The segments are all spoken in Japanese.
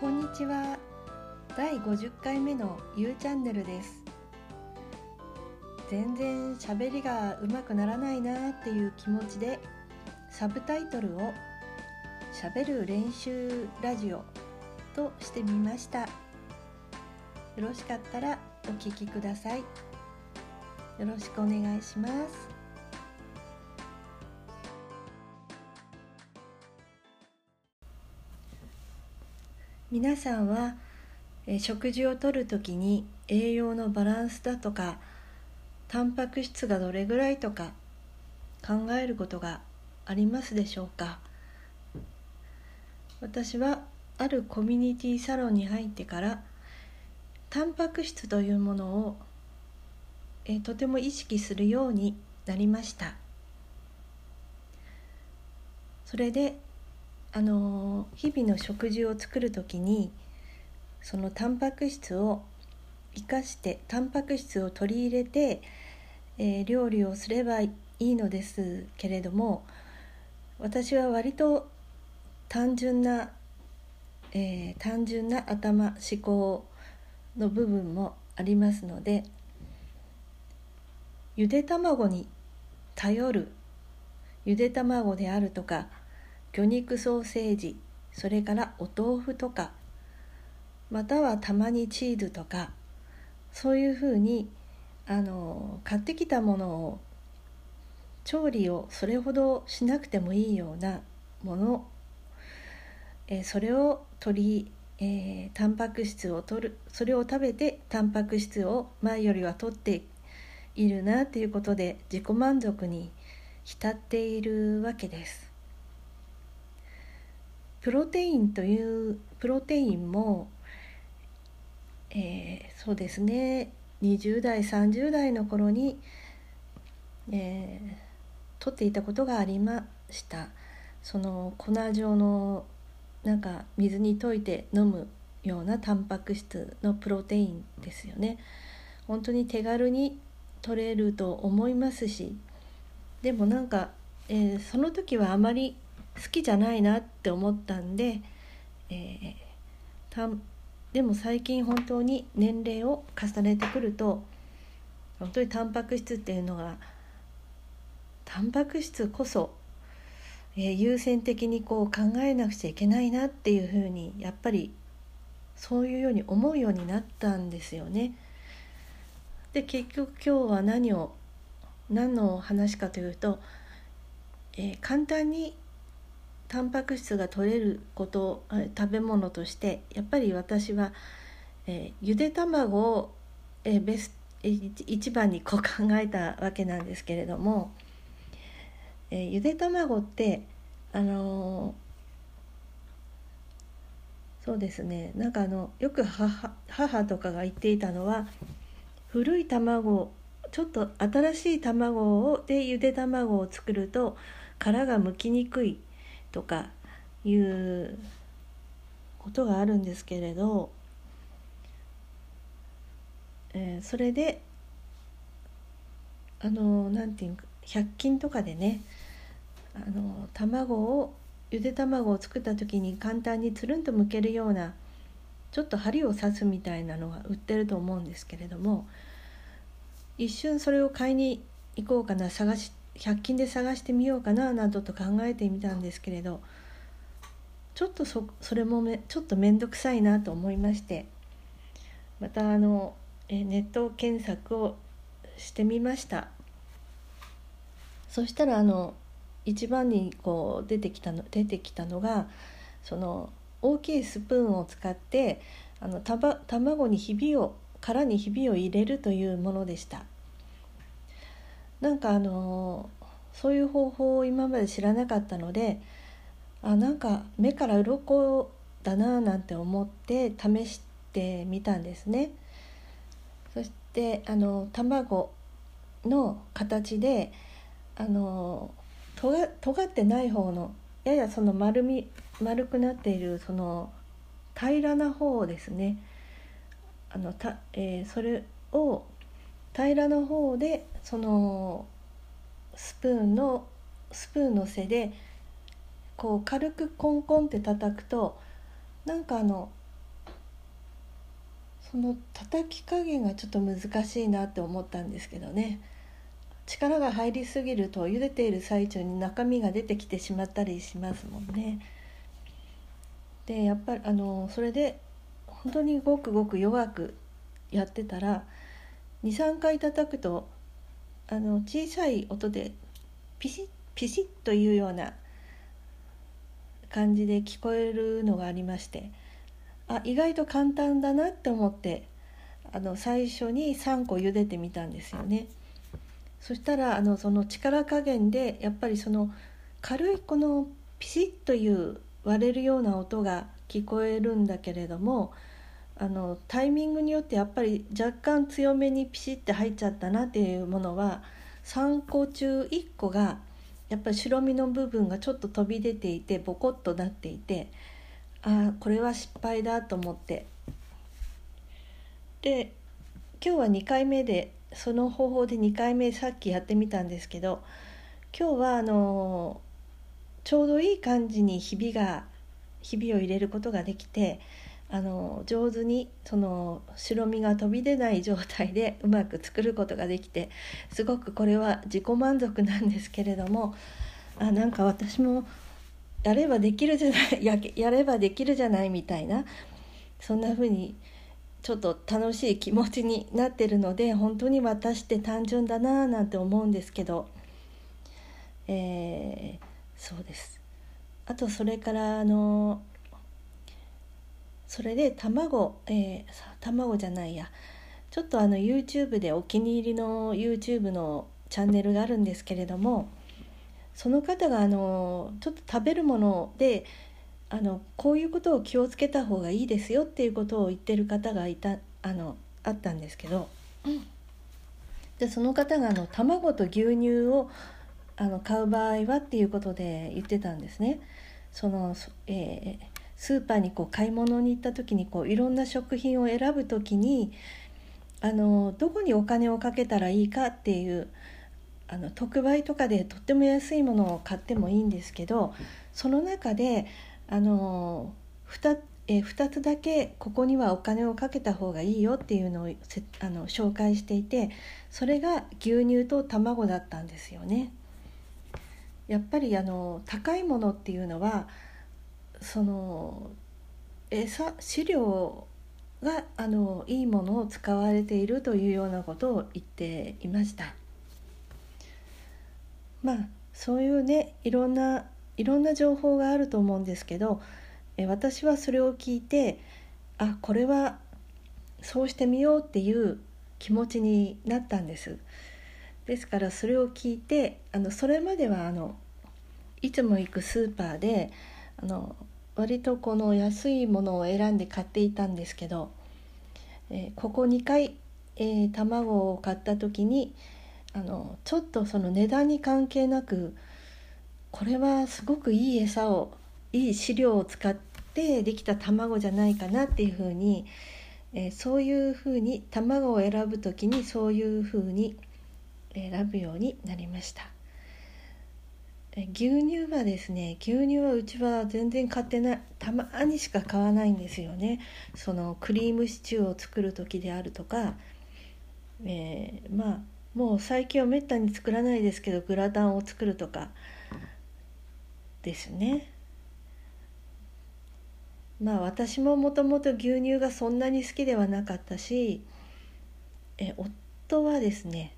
こんにちは。第50回目の U チャンネルです。全然喋りが上手くならないなっていう気持ちでサブタイトルを「しゃべる練習ラジオ」としてみました。よろしかったらお聞きください。よろしくお願いします。皆さんは食事をとる時に栄養のバランスだとかタンパク質がどれぐらいとか考えることがありますでしょうか？私はあるコミュニティサロンに入ってからタンパク質というものをえとても意識するようになりました。それであの日々の食事を作る時にそのタンパク質を生かしてタンパク質を取り入れて、えー、料理をすればいいのですけれども私は割と単純な、えー、単純な頭思考の部分もありますのでゆで卵に頼るゆで卵であるとか魚肉ソーセージそれからお豆腐とかまたはたまにチーズとかそういうふうにあの買ってきたものを調理をそれほどしなくてもいいようなもの、えそれを取り、えー、タンパク質を取るそれを食べてタンパク質を前よりは取っているなということで自己満足に浸っているわけです。プロテインというプロテインも、えー、そうですね。20代30代の頃に、えー、取っていたことがありました。その粉状のなんか水に溶いて飲むようなタンパク質のプロテインですよね。本当に手軽に取れると思いますしでもなんか、えー、その時はあまり好きじゃないなって思ったんで、えー、たでも最近本当に年齢を重ねてくると本当にタンパク質っていうのがタンパク質こそ、えー、優先的にこう考えなくちゃいけないなっていうふうにやっぱりそういうように思うようになったんですよね。で結局今日は何を何の話かというと、えー、簡単にタンパク質が取れること食べ物としてやっぱり私は、えー、ゆで卵を、えー、ベス一番にこう考えたわけなんですけれども、えー、ゆで卵ってあのー、そうですねなんかあのよく母母とかが言っていたのは古い卵ちょっと新しい卵をでゆで卵を作ると殻がむきにくい。とかいうことがあるんですけれど、えー、それであのなんていうか100均とかでねあの卵をゆで卵を作った時に簡単につるんとむけるようなちょっと針を刺すみたいなのが売ってると思うんですけれども一瞬それを買いに行こうかな探し100均で探してみようかななどと考えてみたんですけれどちょっとそれもめちょっと面倒くさいなと思いましてまたあのえネット検索をしてみましたそしたらあの一番にこう出てきたの出てきたのがその大きいスプーンを使ってあのたば卵にひびを殻にひびを入れるというものでした。なんかあのそういう方法を今まで知らなかったのであなんか目から鱗だななんて思って試してみたんですね。そしてあの卵の形であのとが尖ってない方のややその丸み丸くなっているその平らな方ですねあのた、えー、それを平らな方でそのスプーンのスプーンの背でこう軽くコンコンって叩くとなんかあのその叩き加減がちょっと難しいなって思ったんですけどね力が入りすぎると茹でている最中に中身が出てきてしまったりしますもんね。でやっぱりあのそれで本当にごくごく弱くやってたら23回叩くとあの小さい音でピシッピシッというような感じで聞こえるのがありましてあ意外と簡単だなって思ってあの最初に3個茹でてみたんですよね。そしたらあのその力加減でやっぱりその軽いこのピシッという割れるような音が聞こえるんだけれどもあのタイミングによってやっぱり若干強めにピシッて入っちゃったなっていうものは3個中1個がやっぱり白身の部分がちょっと飛び出ていてボコッとなっていてああこれは失敗だと思って。で今日は2回目でその方法で2回目さっきやってみたんですけど今日はあのちょうどいい感じにひびがひびを入れることができてあの上手にその白身が飛び出ない状態でうまく作ることができてすごくこれは自己満足なんですけれどもあなんか私もやればできるじゃないややればできるじゃないみたいなそんな風にちょっと楽しい気持ちになってるので本当に私って単純だなぁなんて思うんですけど、えー、そうです。あとそれからあのそれで卵、えー、卵じゃないや。ちょっとあの YouTube でお気に入りの YouTube のチャンネルがあるんですけれどもその方があのちょっと食べるものであのこういうことを気をつけた方がいいですよっていうことを言ってる方がいたあのあったんですけど、うん、でその方があの卵と牛乳をあの買う場合はっていうことで言ってたんですね。そのえー、スーパーにこう買い物に行った時にこういろんな食品を選ぶ時にあのどこにお金をかけたらいいかっていうあの特売とかでとっても安いものを買ってもいいんですけどその中であの 2, え2つだけここにはお金をかけた方がいいよっていうのをあの紹介していてそれが牛乳と卵だったんですよね。やっぱりあの高いものっていうのはその餌飼料があのいいものを使われているというようなことを言っていました。まあそういうねいろんないろんな情報があると思うんですけどえ私はそれを聞いてあこれはそうしてみようっていう気持ちになったんですですからそれを聞いてあのそれまではあのいつも行くスーパーであの割とこの安いものを選んで買っていたんですけど、えここ2回、えー、卵を買った時にあのちょっとその値段に関係なくこれはすごくいい餌をいい飼料を使ってできた卵じゃないかなっていうふうに、えー、そういうふうに卵を選ぶ時にそういうふうに選ぶようになりました。牛乳はですね牛乳はうちは全然買ってないたまにしか買わないんですよね。そのクリームシチューを作る時であるとか、えー、まあもう最近はめったに作らないですけどグラタンを作るとかですね。まあ私ももともと牛乳がそんなに好きではなかったしえ夫はですね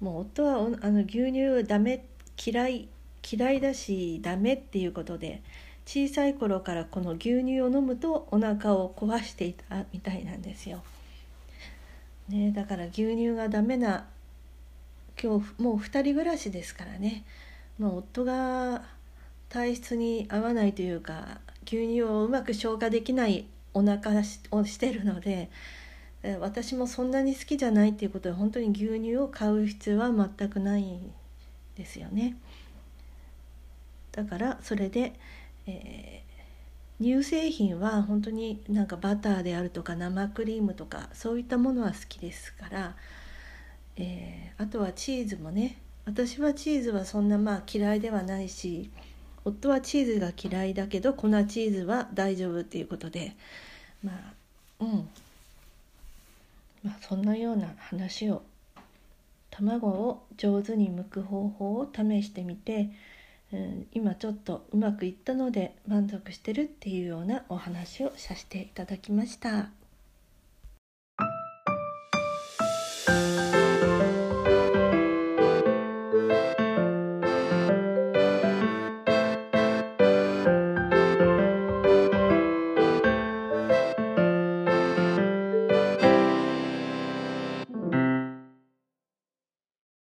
もう夫はあの牛乳ダメ嫌い嫌いだしダメっていうことで小さい頃からこの牛乳を飲むとお腹を壊していたみたいなんですよ。ね、だから牛乳がダメな今日もう2人暮らしですからねもう夫が体質に合わないというか牛乳をうまく消化できないお腹をしてるので私もそんなに好きじゃないっていうことで本当に牛乳を買う必要は全くないんですよね。だからそれで、えー、乳製品は本当になんかバターであるとか生クリームとかそういったものは好きですから、えー、あとはチーズもね私はチーズはそんなまあ嫌いではないし夫はチーズが嫌いだけど粉チーズは大丈夫っていうことでまあうん。まあ、そんなような話を卵を上手に剥く方法を試してみて、うん、今ちょっとうまくいったので満足してるっていうようなお話をさせていただきました。